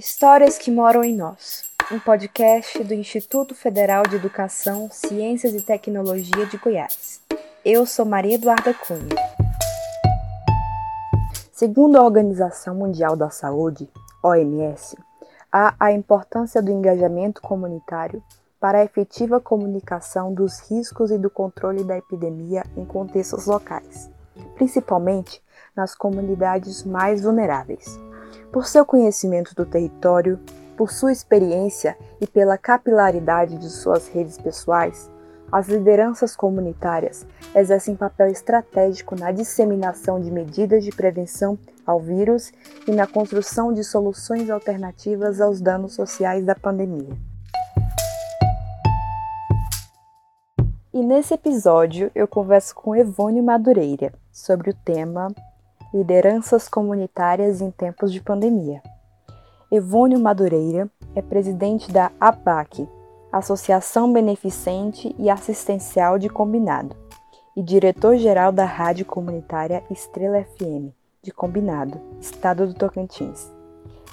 Histórias que moram em nós. Um podcast do Instituto Federal de Educação, Ciências e Tecnologia de Goiás. Eu sou Maria Eduarda Cunha. Segundo a Organização Mundial da Saúde, OMS, há a importância do engajamento comunitário para a efetiva comunicação dos riscos e do controle da epidemia em contextos locais, principalmente nas comunidades mais vulneráveis. Por seu conhecimento do território, por sua experiência e pela capilaridade de suas redes pessoais, as lideranças comunitárias exercem papel estratégico na disseminação de medidas de prevenção ao vírus e na construção de soluções alternativas aos danos sociais da pandemia. E nesse episódio eu converso com Evônio Madureira sobre o tema Lideranças Comunitárias em Tempos de Pandemia. Evônio Madureira é presidente da ABAC, Associação Beneficente e Assistencial de Combinado, e diretor-geral da Rádio Comunitária Estrela FM, de Combinado, Estado do Tocantins.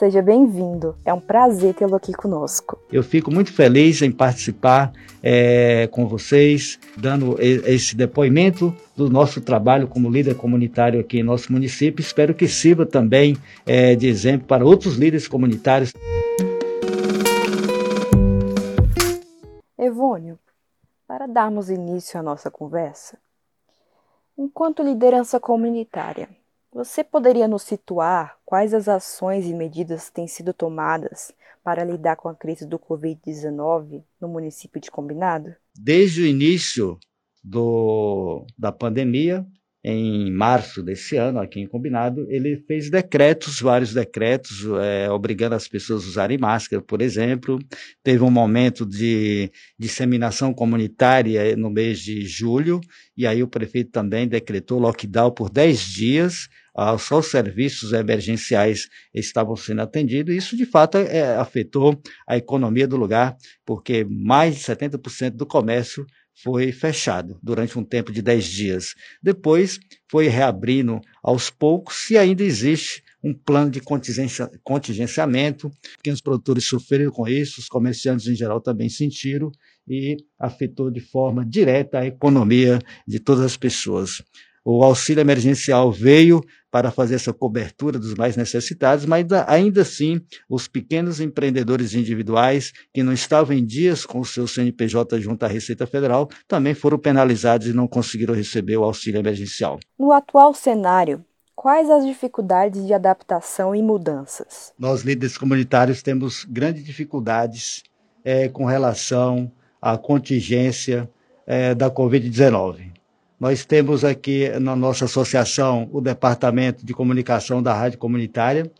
Seja bem-vindo, é um prazer tê-lo aqui conosco. Eu fico muito feliz em participar é, com vocês, dando esse depoimento do nosso trabalho como líder comunitário aqui em nosso município. Espero que sirva também é, de exemplo para outros líderes comunitários. Evônio, para darmos início à nossa conversa, enquanto liderança comunitária, você poderia nos situar quais as ações e medidas têm sido tomadas para lidar com a crise do Covid-19 no município de Combinado? Desde o início do, da pandemia, em março desse ano, aqui em Combinado, ele fez decretos, vários decretos, é, obrigando as pessoas a usarem máscara, por exemplo. Teve um momento de disseminação comunitária no mês de julho, e aí o prefeito também decretou lockdown por 10 dias, ah, só os serviços emergenciais estavam sendo atendidos, isso de fato é, afetou a economia do lugar, porque mais de 70% do comércio foi fechado durante um tempo de 10 dias. Depois foi reabrindo aos poucos e ainda existe um plano de contingencia, contingenciamento. Pequenos produtores sofreram com isso, os comerciantes em geral também sentiram e afetou de forma direta a economia de todas as pessoas. O auxílio emergencial veio para fazer essa cobertura dos mais necessitados, mas ainda assim, os pequenos empreendedores individuais que não estavam em dias com o seu CNPJ junto à Receita Federal também foram penalizados e não conseguiram receber o auxílio emergencial. No atual cenário, quais as dificuldades de adaptação e mudanças? Nós, líderes comunitários, temos grandes dificuldades é, com relação à contingência é, da Covid-19. Nós temos aqui na nossa associação o departamento de comunicação da rádio comunitária,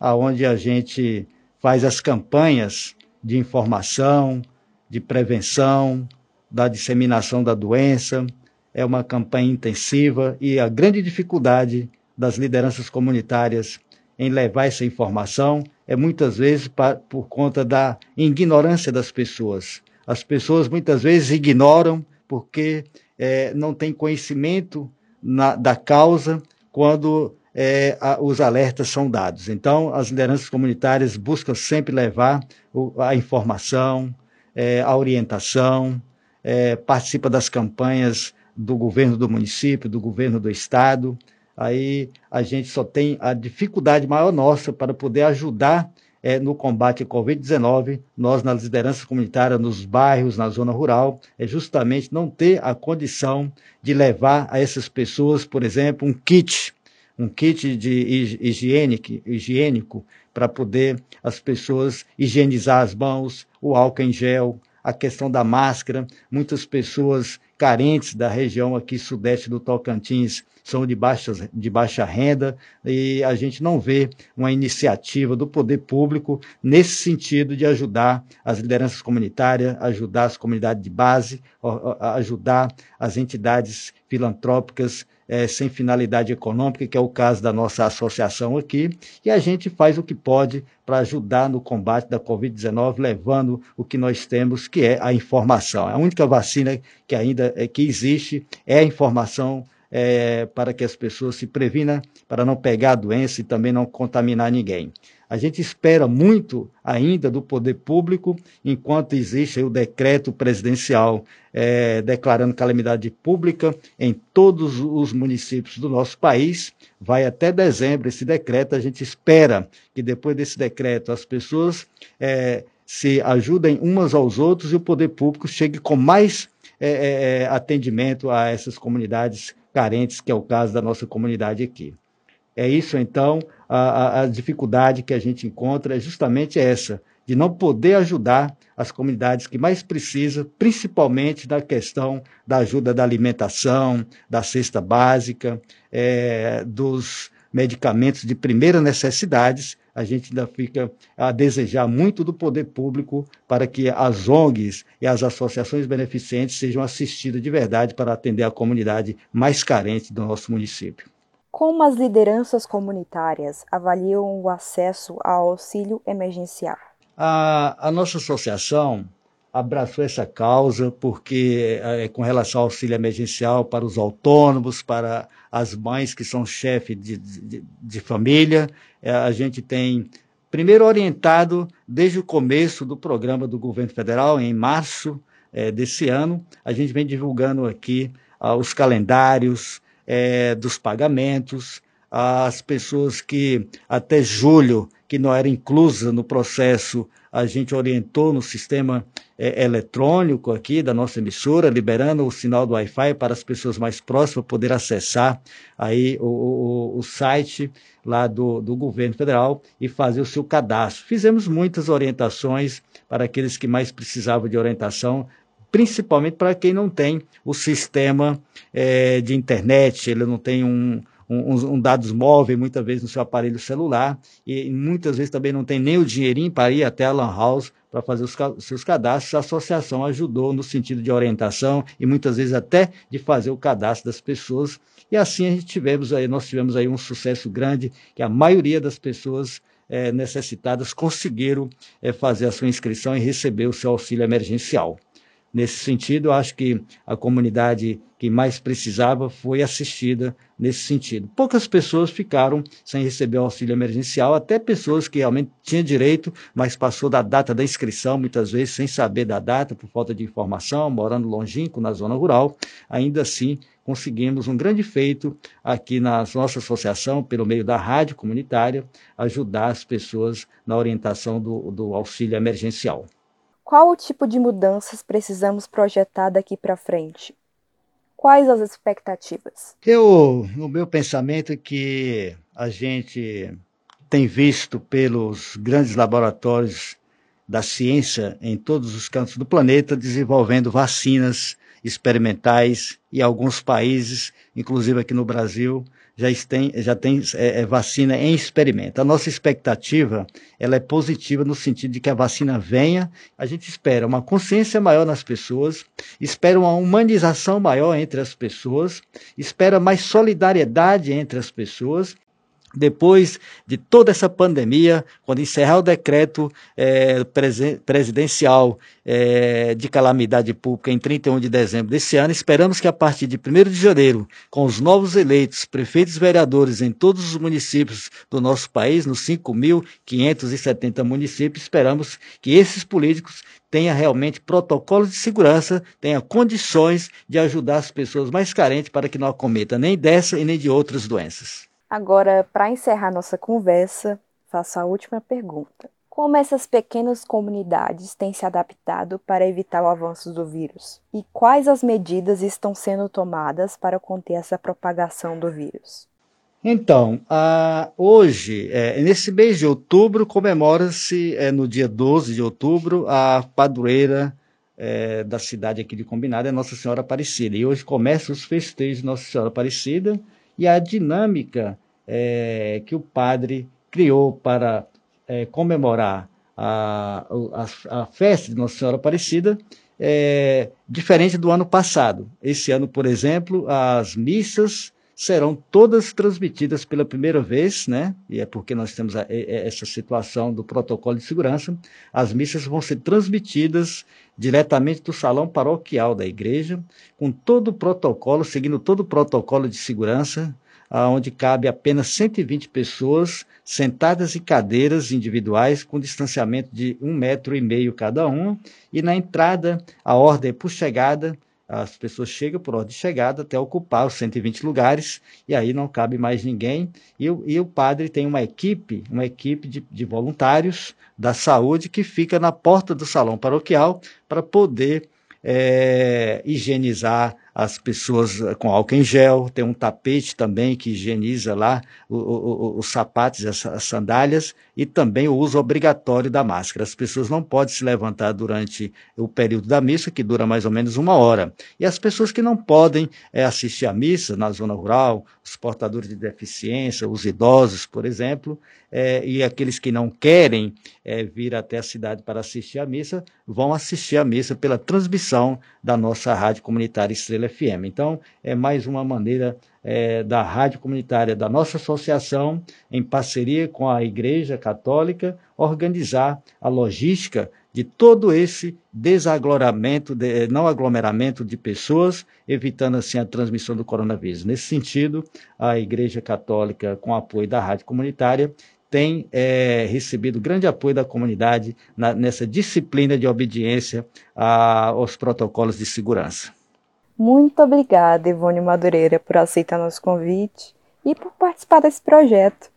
aonde a gente faz as campanhas de informação, de prevenção, da disseminação da doença. É uma campanha intensiva e a grande dificuldade das lideranças comunitárias em levar essa informação é muitas vezes por conta da ignorância das pessoas. As pessoas muitas vezes ignoram porque é, não tem conhecimento na, da causa quando é, a, os alertas são dados. Então, as lideranças comunitárias buscam sempre levar o, a informação, é, a orientação, é, participa das campanhas do governo do município, do governo do estado. Aí a gente só tem a dificuldade maior nossa para poder ajudar é, no combate à Covid-19, nós, nas lideranças comunitárias, nos bairros, na zona rural, é justamente não ter a condição de levar a essas pessoas, por exemplo, um kit, um kit de higiênico, higiênico para poder as pessoas higienizar as mãos, o álcool em gel, a questão da máscara. Muitas pessoas carentes da região aqui sudeste do Tocantins são de, baixas, de baixa renda e a gente não vê uma iniciativa do poder público nesse sentido de ajudar as lideranças comunitárias, ajudar as comunidades de base, ajudar as entidades filantrópicas é, sem finalidade econômica, que é o caso da nossa associação aqui, e a gente faz o que pode para ajudar no combate da Covid-19, levando o que nós temos, que é a informação. A única vacina que ainda é, que existe é a informação é, para que as pessoas se previnam para não pegar a doença e também não contaminar ninguém. A gente espera muito ainda do poder público, enquanto existe o decreto presidencial é, declarando calamidade pública em todos os municípios do nosso país. Vai até dezembro esse decreto. A gente espera que depois desse decreto as pessoas é, se ajudem umas aos outros e o poder público chegue com mais é, é, é atendimento a essas comunidades carentes, que é o caso da nossa comunidade aqui. É isso, então, a, a, dificuldade que a gente encontra é justamente essa, de não poder ajudar as comunidades que mais precisam, principalmente da questão da ajuda da alimentação, da cesta básica, é, dos medicamentos de primeira necessidade, a gente ainda fica a desejar muito do poder público para que as ONGs e as associações beneficentes sejam assistidas de verdade para atender a comunidade mais carente do nosso município. Como as lideranças comunitárias avaliam o acesso ao auxílio emergencial? A, a nossa associação abraçou essa causa porque, é, com relação ao auxílio emergencial para os autônomos, para as mães que são chefes de, de, de família, é, a gente tem primeiro orientado desde o começo do programa do governo federal, em março é, desse ano, a gente vem divulgando aqui ah, os calendários, é, dos pagamentos, as pessoas que até julho, que não era inclusa no processo, a gente orientou no sistema é, eletrônico aqui da nossa emissora, liberando o sinal do Wi-Fi para as pessoas mais próximas poder acessar aí o, o, o site lá do, do governo federal e fazer o seu cadastro. Fizemos muitas orientações para aqueles que mais precisavam de orientação, principalmente para quem não tem o sistema é, de internet, ele não tem um, um, um, dados móveis, muitas vezes no seu aparelho celular, e muitas vezes também não tem nem o dinheirinho para ir até a Lan House para fazer os seus cadastros. A associação ajudou no sentido de orientação e muitas vezes até de fazer o cadastro das pessoas. E assim a gente tivemos aí, nós tivemos aí um sucesso grande, que a maioria das pessoas é, necessitadas conseguiram é, fazer a sua inscrição e receber o seu auxílio emergencial. Nesse sentido, acho que a comunidade que mais precisava foi assistida nesse sentido. Poucas pessoas ficaram sem receber o auxílio emergencial, até pessoas que realmente tinham direito, mas passou da data da inscrição, muitas vezes sem saber da data, por falta de informação, morando longínquo na zona rural. Ainda assim, conseguimos um grande feito aqui na nossa associação, pelo meio da rádio comunitária, ajudar as pessoas na orientação do, do auxílio emergencial. Qual o tipo de mudanças precisamos projetar daqui para frente? Quais as expectativas? Eu, o meu pensamento é que a gente tem visto pelos grandes laboratórios da ciência em todos os cantos do planeta desenvolvendo vacinas experimentais e alguns países, inclusive aqui no Brasil, já tem, já tem é, é, vacina em experimento. A nossa expectativa ela é positiva no sentido de que a vacina venha. A gente espera uma consciência maior nas pessoas, espera uma humanização maior entre as pessoas, espera mais solidariedade entre as pessoas depois de toda essa pandemia, quando encerrar o decreto é, presidencial é, de calamidade pública em 31 de dezembro desse ano, esperamos que a partir de 1 de janeiro, com os novos eleitos, prefeitos e vereadores em todos os municípios do nosso país, nos 5.570 municípios, esperamos que esses políticos tenha realmente protocolos de segurança, tenha condições de ajudar as pessoas mais carentes para que não acometa nem dessa e nem de outras doenças. Agora, para encerrar nossa conversa, faço a última pergunta. Como essas pequenas comunidades têm se adaptado para evitar o avanço do vírus? E quais as medidas estão sendo tomadas para conter essa propagação do vírus? Então, hoje, é, nesse mês de outubro, comemora-se, é, no dia 12 de outubro, a padroeira é, da cidade aqui de Combinado, é Nossa Senhora Aparecida. E hoje começam os festejos de Nossa Senhora Aparecida, e a dinâmica é, que o padre criou para é, comemorar a, a, a, festa de Nossa Senhora Aparecida é diferente do ano passado. Esse ano, por exemplo, as missas serão todas transmitidas pela primeira vez, né? E é porque nós temos a, essa situação do protocolo de segurança. As missas vão ser transmitidas diretamente do salão paroquial da igreja, com todo o protocolo, seguindo todo o protocolo de segurança, onde cabe apenas 120 pessoas sentadas em cadeiras individuais com distanciamento de um metro e meio cada um, e na entrada a ordem é por chegada, as pessoas chegam por ordem de chegada até ocupar os 120 lugares, e aí não cabe mais ninguém, e, o, e o padre tem uma equipe, uma equipe de, de voluntários da saúde que fica na porta do salão paroquial para poder é, higienizar as pessoas eh, com álcool em gel, tem um tapete também que higieniza lá o, o, os sapatos e as, as, sandálias, e também o uso obrigatório da máscara. As pessoas não podem se levantar durante o período da missa, que dura mais ou menos uma hora. E as pessoas que não podem é, assistir à missa na zona rural, os portadores de deficiência, os idosos, por exemplo, é, e aqueles que não querem é, vir até a cidade para assistir à missa, vão assistir à missa pela transmissão da nossa rádio comunitária Estrela FM. Então, é mais uma maneira é, da rádio comunitária da nossa associação, em parceria com a Igreja Católica, organizar a logística de todo esse desaglomeramento, de, não aglomeramento de pessoas, evitando assim a transmissão do coronavírus. Nesse sentido, a Igreja Católica, com apoio da rádio comunitária, tem é, recebido grande apoio da comunidade na, nessa disciplina de obediência a, aos protocolos de segurança. Muito obrigada, Ivone Madureira, por aceitar nosso convite e por participar desse projeto.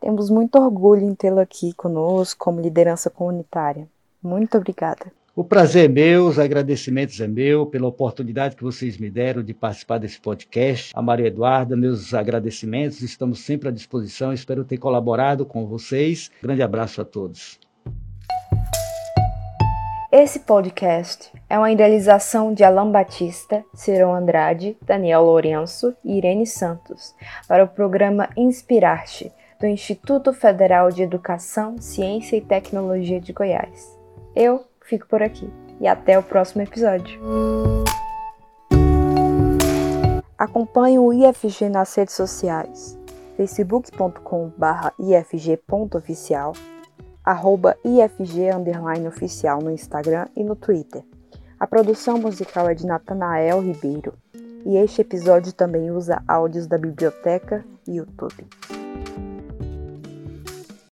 Temos muito orgulho em tê-lo aqui conosco como liderança comunitária. Muito obrigada. O prazer é meu, os agradecimentos é meu pela oportunidade que vocês me deram de participar desse podcast. A Maria Eduarda, meus agradecimentos, estamos sempre à disposição. Espero ter colaborado com vocês. Grande abraço a todos. Esse podcast é uma idealização de Alan Batista, Cirão Andrade, Daniel Lourenço e Irene Santos para o programa Inspirarte do Instituto Federal de Educação, Ciência e Tecnologia de Goiás. Eu fico por aqui e até o próximo episódio. Acompanhe o IFG nas redes sociais facebook.com/ifg.oficial, arroba IFG oficial no Instagram e no Twitter. A produção musical é de Natanael Ribeiro e este episódio também usa áudios da biblioteca e YouTube.